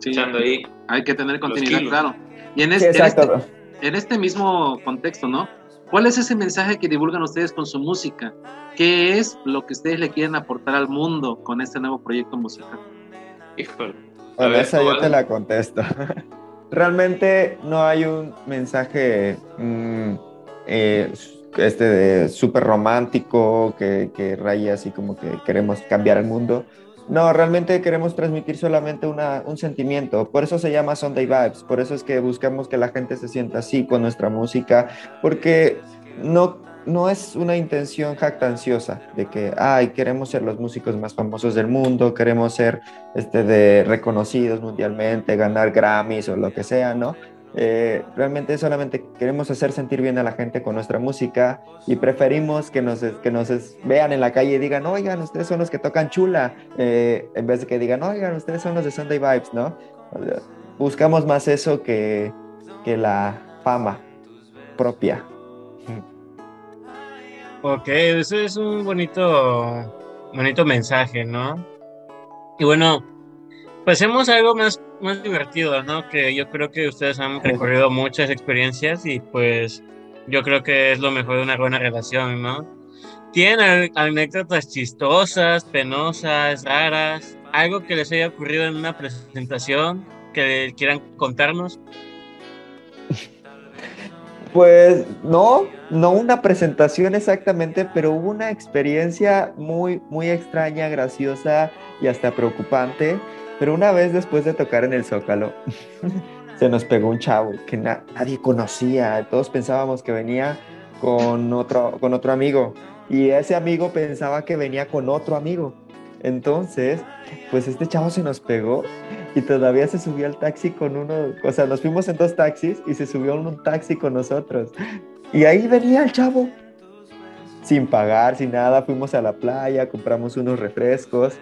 Sí, echando ahí. hay que tener continuidad, claro. Y en, Sí, este, en, exacto. este, en este mismo contexto, ¿no? ¿Cuál es ese mensaje que divulgan ustedes con su música? ¿Qué es lo que ustedes le quieren aportar al mundo con este nuevo proyecto musical? Híjole. A Bueno, ver, esa yo te la contesto. <laughs> Realmente no hay un mensaje mm, eh, este de súper romántico que, que raya así como que queremos cambiar el mundo. No, realmente queremos transmitir solamente una, un sentimiento. Por eso se llama Sunday Vibes. Por eso es que buscamos que la gente se sienta así con nuestra música. Porque no, no es una intención jactanciosa de que, ay, queremos ser los músicos más famosos del mundo, queremos ser este, de reconocidos mundialmente, ganar Grammys o lo que sea, ¿no? Eh, realmente solamente queremos hacer sentir bien a la gente con nuestra música y preferimos que nos, que nos vean en la calle y digan, oigan, ustedes son los que tocan chula, eh, en vez de que digan, oigan, ustedes son los de Sunday Vibes, ¿no? Buscamos más eso que, que la fama propia. Ok, eso es un bonito, bonito mensaje, ¿no? Y bueno, pasemos a algo más, más divertido, ¿no? Que yo creo que ustedes han recorrido muchas experiencias y pues yo creo que es lo mejor de una buena relación, ¿no? ¿Tienen anécdotas chistosas, penosas, raras? ¿Algo que les haya ocurrido en una presentación que quieran contarnos? Pues no, no una presentación exactamente, pero hubo una experiencia muy, muy extraña, graciosa y hasta preocupante. Pero una vez después de tocar en el Zócalo, <laughs> se nos pegó un chavo que na- nadie conocía. Todos pensábamos que venía con otro, con otro amigo y ese amigo pensaba que venía con otro amigo. Entonces, pues este chavo se nos pegó y todavía se subió al taxi con uno, o sea, nos fuimos en dos taxis y se subió un taxi con nosotros. Y ahí venía el chavo, sin pagar, sin nada, fuimos a la playa, compramos unos refrescos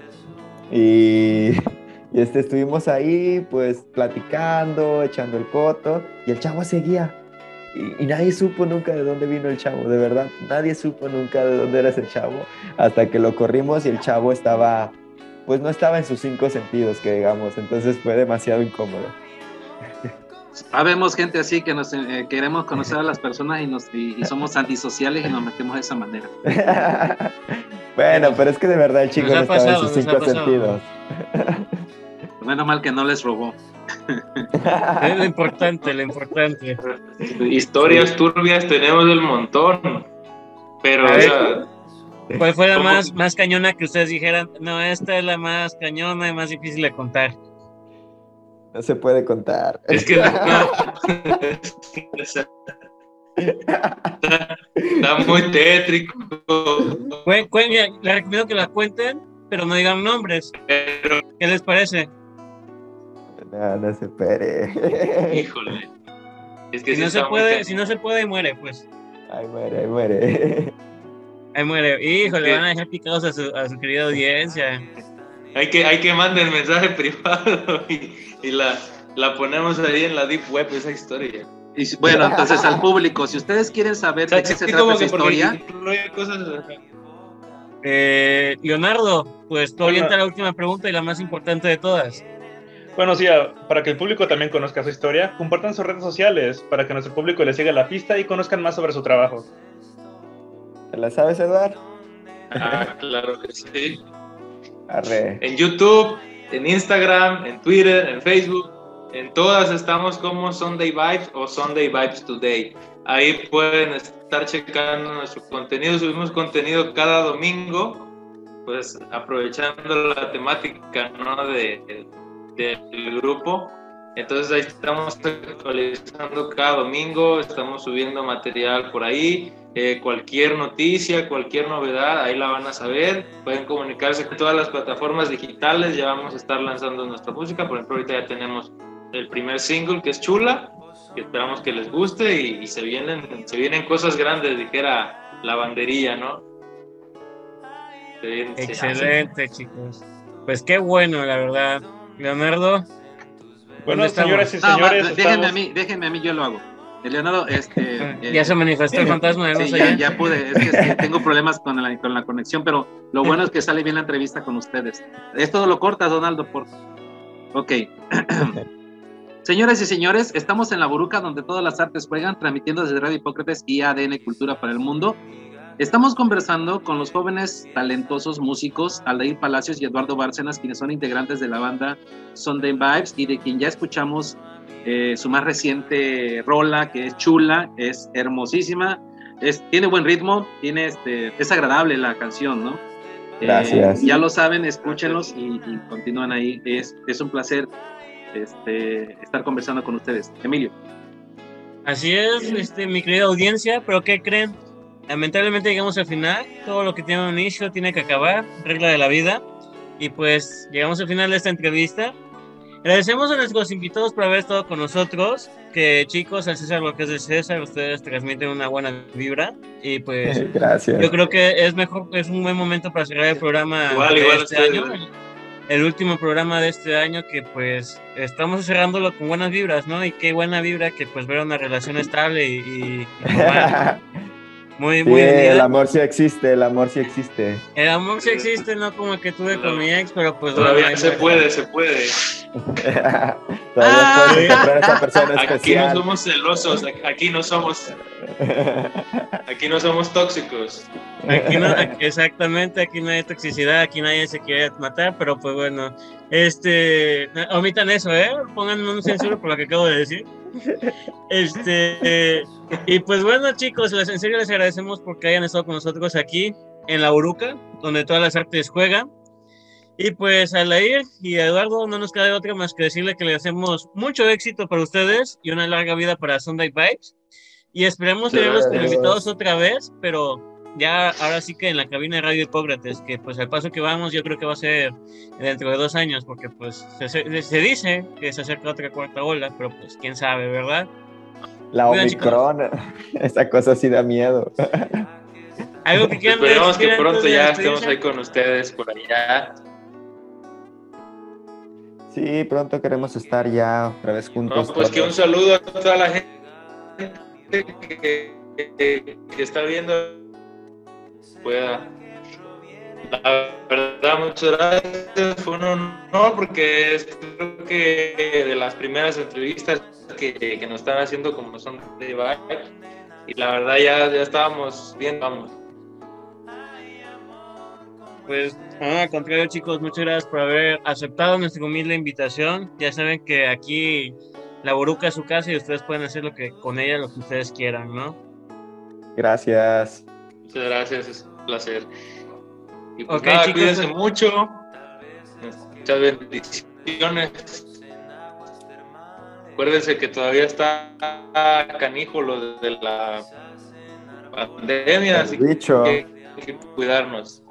y, <laughs> y este, estuvimos ahí pues platicando, echando el coto y el chavo seguía. Y, y nadie supo nunca de dónde vino el chavo, de verdad, nadie supo nunca de dónde era ese chavo, hasta que lo corrimos y el chavo estaba, pues no estaba en sus cinco sentidos, que digamos, entonces fue demasiado incómodo. Habemos gente así que nos eh, queremos conocer a las <laughs> personas y, nos, y, y somos antisociales y nos metemos de esa manera. <laughs> bueno, pero es que de verdad el chico no estaba pasado, en sus cinco sentidos. Menos mal que no les robó. <laughs> Es lo importante, lo importante. Historias turbias tenemos del montón. Pero, o sea, ¿Cuál fue la ¿Cómo? más, más cañona que ustedes dijeran? No, esta es la más cañona y más difícil de contar. No se puede contar. es que no, está, <laughs> está muy tétrico. Cuen- mira, les recomiendo que la cuenten, pero no digan nombres. Pero, ¿Qué les parece? No, no se espere. <laughs> híjole. Es que Si no se puede, si no se puede, ahí muere, pues. Ay, muere, ay, <laughs> muere. Ahí muere. Híjole, ¿Qué? van a dejar picados a su, a su querida audiencia. Hay que, hay que mandar el mensaje <laughs> privado y, y la, la ponemos ahí en la deep web, esa historia. Y bueno, entonces al público, si ustedes quieren saber O sea, de qué se sí, trata como esa que porque historia, incluye cosas Eh, Leonardo, pues tú Bueno. avienta la última pregunta y la más importante de todas. Bueno, sí, para que el público también conozca su historia, compartan sus redes sociales para que nuestro público le siga la pista y conozcan más sobre su trabajo. ¿Te la sabes, Eduard? Ah, claro que sí. Arre. En YouTube, en Instagram, en Twitter, en Facebook, en todas estamos como Sunday Vibes o Sunday Vibes Today. Ahí pueden estar checando nuestro contenido. Subimos contenido cada domingo, pues aprovechando la temática ¿no? de, del grupo. Entonces ahí estamos actualizando cada domingo, estamos subiendo material por ahí. Eh, cualquier noticia, cualquier novedad, ahí la van a saber. Pueden comunicarse con todas las plataformas digitales. Ya vamos a estar lanzando nuestra música. Por ejemplo, ahorita ya tenemos el primer single que es Chula, que esperamos que les guste y, y se, vienen, se vienen cosas grandes, dijera la banderilla, ¿no? Excelente, chicos. Pues qué bueno, la verdad. Leonardo, Bueno, señoras y No, va, señores, déjenme estamos- a mí, déjenme a mí, yo lo hago. Leonardo, <laughs> este. <laughs> eh, ya se manifestó el fantasma de Sí, Rosa ya, ya. pude. Es que, es que tengo problemas con la, con la conexión, pero lo bueno es que sale bien la entrevista con ustedes. Esto lo cortas, Donaldo, por Ok. <clears throat> Señoras y señores, estamos en la Boruca donde todas las artes juegan, transmitiendo desde Radio Hipócrates y ADN Cultura para el Mundo. Estamos conversando con los jóvenes talentosos músicos Aldair Palacios y Eduardo Bárcenas, quienes son integrantes de la banda Sunday Vibes y de quien ya escuchamos eh, su más reciente rola, que es chula, es hermosísima, es, tiene buen ritmo, tiene este, es agradable la canción, ¿no? Eh, Gracias. ya lo saben, escúchenlos y, y continúan ahí. Es, es un placer este, estar conversando con ustedes. Emilio. Así es, este, mi querida audiencia, pero ¿qué creen? Lamentablemente llegamos al final, todo lo que tiene un inicio tiene que acabar, regla de la vida, y pues llegamos al final de esta entrevista. Agradecemos a nuestros invitados por haber estado con nosotros, que chicos, al César lo que es de César, ustedes transmiten una buena vibra, y pues <laughs> Gracias. yo creo que es mejor, es un buen momento para cerrar el programa Igual, de igual este año, el último programa de este año que pues estamos cerrándolo con buenas vibras, ¿no? Y qué buena vibra que pues ver una relación estable y, y- y <laughs> muy, Sí, muy el amor sí existe, el amor sí existe. El amor sí existe, no como el que tuve con mi ex, pero pues Todavía se puede, se puede. <laughs> Todavía Ah. puedes encontrar a esa persona Aquí no somos celosos, aquí no somos, aquí no somos tóxicos. Aquí no, <laughs> exactamente, aquí no hay toxicidad, aquí nadie se quiere matar, pero pues bueno, este, omitan eso, ¿eh? Pongan un censuro por lo que acabo de decir. Este, y pues bueno, chicos, les, en serio les agradecemos porque hayan estado con nosotros aquí en La Uruca, donde todas las artes juegan. Y pues a Lair y a Eduardo no nos queda otra más que decirle que le hacemos mucho éxito para ustedes y una larga vida para Sunday Vibes. Y esperemos tenerlos invitados otra vez, pero ya ahora sí que en la cabina de Radio Hipócrates, que pues al paso que vamos yo creo que va a ser dentro de dos años, porque pues se, se- dice que se acerca otra cuarta ola, pero pues quién sabe, ¿verdad? La chicos. Omicron, <laughs> esa cosa sí da miedo. Algo que quieran Esperemos que pronto ya estemos ahí con ustedes por allá. Sí, pronto queremos estar ya otra vez juntos. No, pues que un saludo a toda la gente que, que- que está viendo pueda. La verdad, muchas gracias. Fue un honor porque es, creo que de las primeras entrevistas que, que nos están haciendo como son de Vibe. Y la verdad ya, ya estábamos bien, vamos. Pues, no, al contrario, chicos, muchas gracias por haber aceptado nuestra humilde invitación. Ya saben que aquí la Boruca es su casa y ustedes pueden hacer lo que con ella lo que ustedes quieran, ¿no? Gracias. Muchas gracias, placer. Y pues Ok, nada, chicos. cuídense mucho. Muchas bendiciones. Acuérdense que todavía está canijo lo de la pandemia, así bicho. que hay que cuidarnos.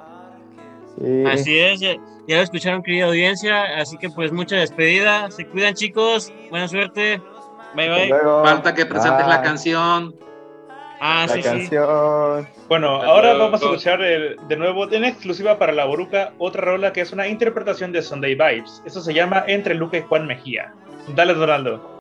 Sí. Así es, ya, ya lo escucharon, querida audiencia. Así que, pues, mucha despedida. Se cuidan, chicos. Buena suerte. Bye, bye. luego. Falta que presentes la canción. Ah, La sí, sí. canción. Bueno, Hasta ahora vamos a escuchar el- de nuevo en exclusiva para la Boruca otra rola que es una interpretación de Sunday Vibes. Eso se llama Entre Luca y Juan Mejía. Dale, Donaldo.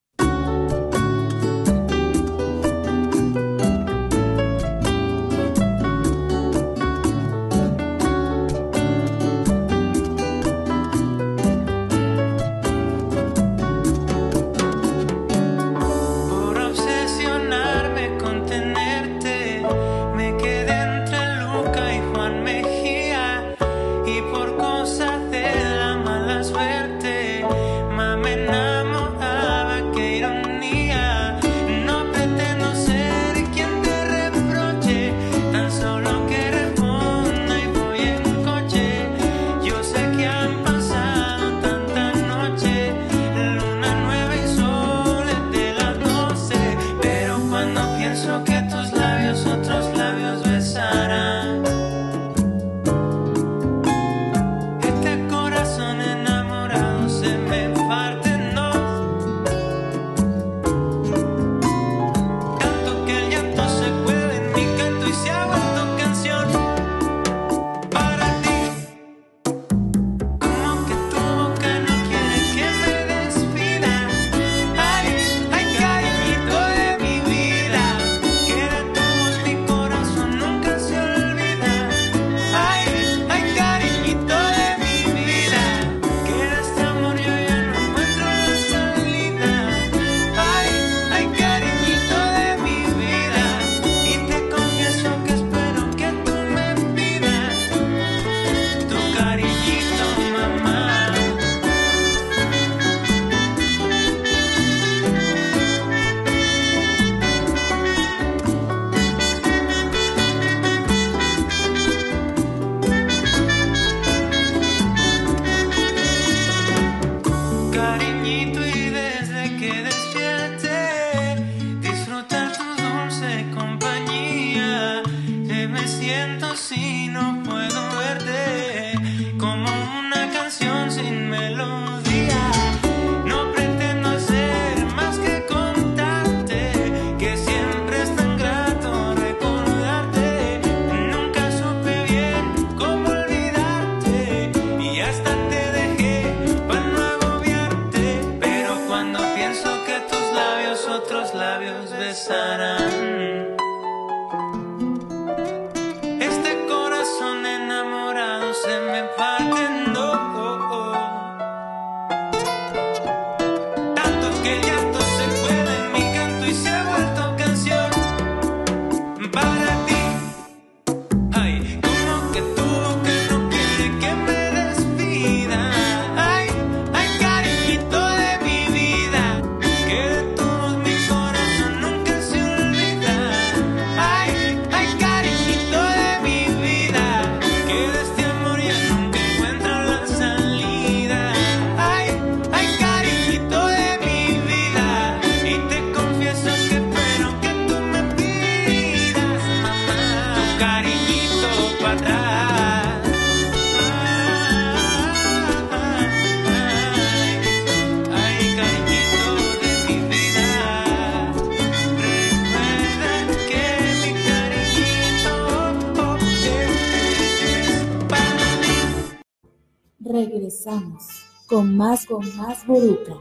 Con más, con más Boruca.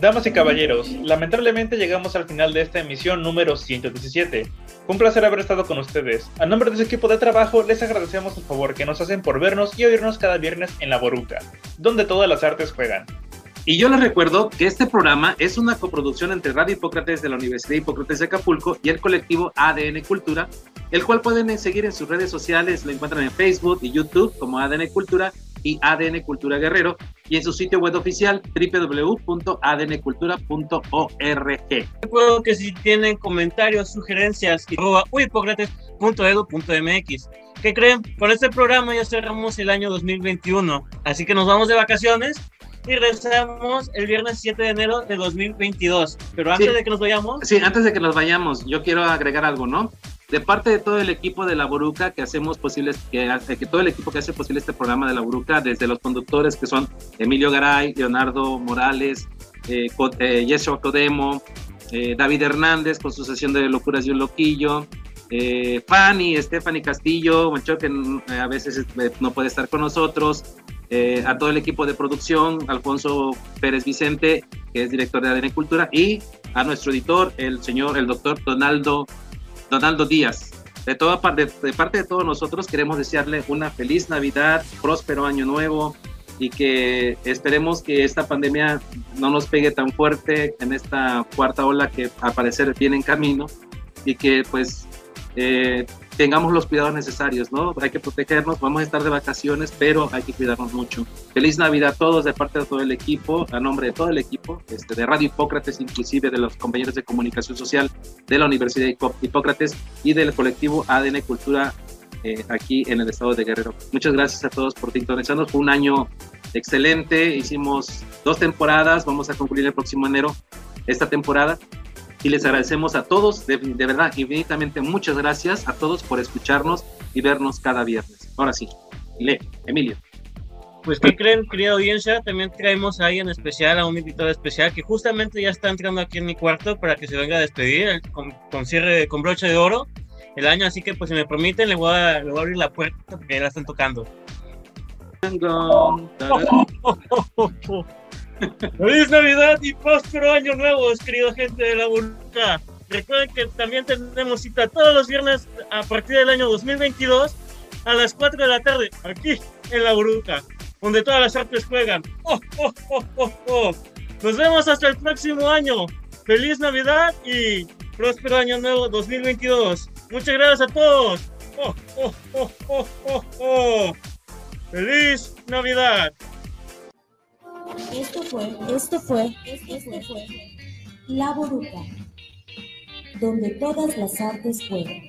Damas y caballeros, lamentablemente llegamos al final de esta emisión número 117. Fue un placer haber estado con ustedes. A nombre de su equipo de trabajo, les agradecemos el favor que nos hacen por vernos y oírnos cada viernes en La Boruca, donde todas las artes juegan. Y yo les recuerdo que este programa es una coproducción entre Radio Hipócrates de la Universidad Hipócrates de Acapulco y el colectivo ADN Cultura, el cual pueden seguir en sus redes sociales, lo encuentran en Facebook y YouTube como ADN Cultura y ADN Cultura Guerrero y en su sitio web oficial www.adncultura.org. Recuerdo que si tienen comentarios, sugerencias, uipocrates.edu.mx. ¿Qué creen? Con este programa ya cerramos el año 2021, así que nos vamos de vacaciones y regresamos el viernes 7 de enero de 2022. Pero antes Sí. de que nos vayamos, Sí, antes de que nos vayamos, yo quiero agregar algo, ¿no? De parte de todo el equipo de La Boruca que hacemos posibles, que, todo el equipo que hace posible este programa de La Boruca, desde los conductores que son Emilio Garay, Leonardo Morales, eh, eh, Yeshua Codemo, eh, David Hernández con su sesión de Locuras y un Loquillo, eh, Fanny, Stephanie Castillo, Mancho, que eh, a veces no puede estar con nosotros, a todo el equipo de producción, Alfonso Pérez Vicente, que es director de ADN Cultura, y a nuestro editor, el señor, el doctor Donaldo, Donaldo Díaz. De, toda de parte de todos nosotros queremos desearle una feliz Navidad, próspero año nuevo y que esperemos que esta pandemia no nos pegue tan fuerte en esta cuarta ola que al parecer viene en camino y que pues eh, tengamos los cuidados necesarios, ¿no? Hay que protegernos, vamos a estar de vacaciones, pero hay que cuidarnos mucho. Feliz Navidad a todos de parte de todo el equipo, a nombre de todo el equipo, este, de Radio Hipócrates, inclusive de los compañeros de comunicación social de la Universidad Hipó- Hipócrates y del colectivo ADN Cultura eh, aquí en el estado de Guerrero. Muchas gracias a todos por sintonizarnos. Fue un año excelente, hicimos dos temporadas, vamos a concluir el próximo enero esta temporada y les agradecemos a todos, de, de verdad, infinitamente muchas gracias a todos por escucharnos y vernos cada viernes. Ahora sí, Le, Emilio. pues ¿qué creen, querida audiencia? También traemos ahí en especial a un invitado especial que justamente ya está entrando aquí en mi cuarto para que se venga a despedir con cierre, con broche de oro el año, así que pues si me permiten le voy a, le voy a abrir la puerta porque ya la están tocando. <laughs> ¡Feliz Navidad y próspero año nuevo, querido gente de la Burbuja! Recuerden que también tenemos cita todos los viernes a partir del año 2022 a las 4 de la tarde, aquí en la Burbuja, donde todas las artes juegan. ¡Oh, oh, oh, oh, oh! Nos vemos hasta el próximo año. ¡Feliz Navidad y próspero año nuevo 2022! Muchas gracias a todos. ¡Oh, oh, oh, oh, oh, oh! ¡Feliz Navidad! Esto fue, esto fue, esto fue La Boruca, donde todas las artes juegan.